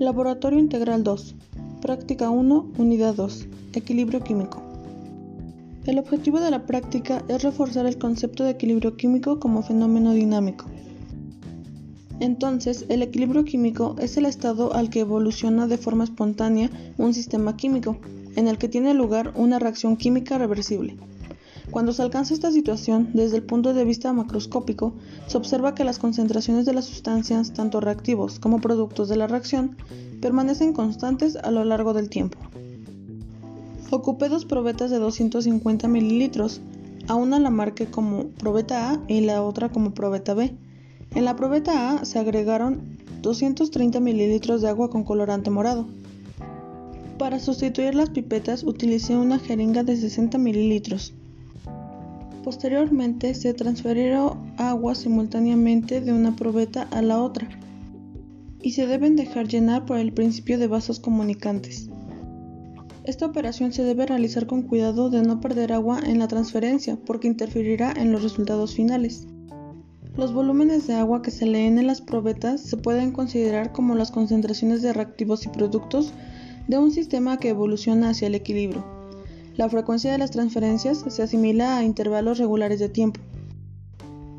Laboratorio Integral 2. Práctica 1, Unidad 2. Equilibrio químico. El objetivo de la práctica es reforzar el concepto de equilibrio químico como fenómeno dinámico. Entonces, el equilibrio químico es el estado al que evoluciona de forma espontánea un sistema químico, en el que tiene lugar una reacción química reversible. Cuando se alcanza esta situación, desde el punto de vista macroscópico, se observa que las concentraciones de las sustancias, tanto reactivos como productos de la reacción, permanecen constantes a lo largo del tiempo. Ocupé dos probetas de 250 mililitros, a una la marqué como probeta A y la otra como probeta B. En la probeta A se agregaron 230 mililitros de agua con colorante morado. Para sustituir las pipetas utilicé una jeringa de 60 mililitros. Posteriormente se transfirieron agua simultáneamente de una probeta a la otra y se deben dejar llenar por el principio de vasos comunicantes. Esta operación se debe realizar con cuidado de no perder agua en la transferencia porque interferirá en los resultados finales. Los volúmenes de agua que se leen en las probetas se pueden considerar como las concentraciones de reactivos y productos de un sistema que evoluciona hacia el equilibrio. La frecuencia de las transferencias se asimila a intervalos regulares de tiempo.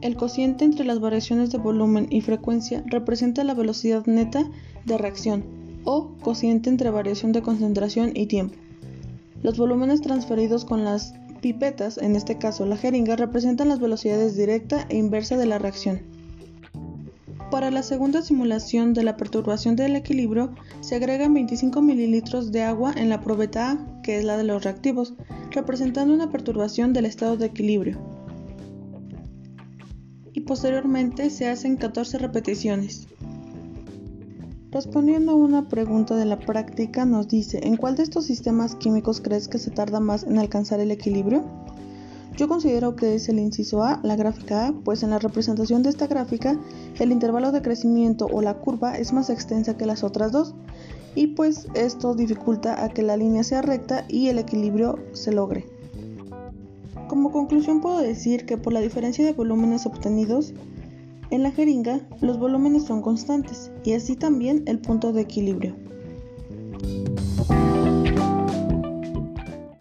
El cociente entre las variaciones de volumen y frecuencia representa la velocidad neta de reacción o cociente entre variación de concentración y tiempo. Los volúmenes transferidos con las pipetas, en este caso la jeringa, representan las velocidades directa e inversa de la reacción. Para la segunda simulación de la perturbación del equilibrio, se agregan 25 ml de agua en la probeta A, que es la de los reactivos, representando una perturbación del estado de equilibrio. Y posteriormente se hacen 14 repeticiones. Respondiendo a una pregunta de la práctica, nos dice, ¿en cuál de estos sistemas químicos crees que se tarda más en alcanzar el equilibrio? Yo considero que es el inciso A, la gráfica A, pues en la representación de esta gráfica el intervalo de crecimiento o la curva es más extensa que las otras dos y pues esto dificulta a que la línea sea recta y el equilibrio se logre. Como conclusión puedo decir que por la diferencia de volúmenes obtenidos, en la jeringa los volúmenes son constantes y así también el punto de equilibrio.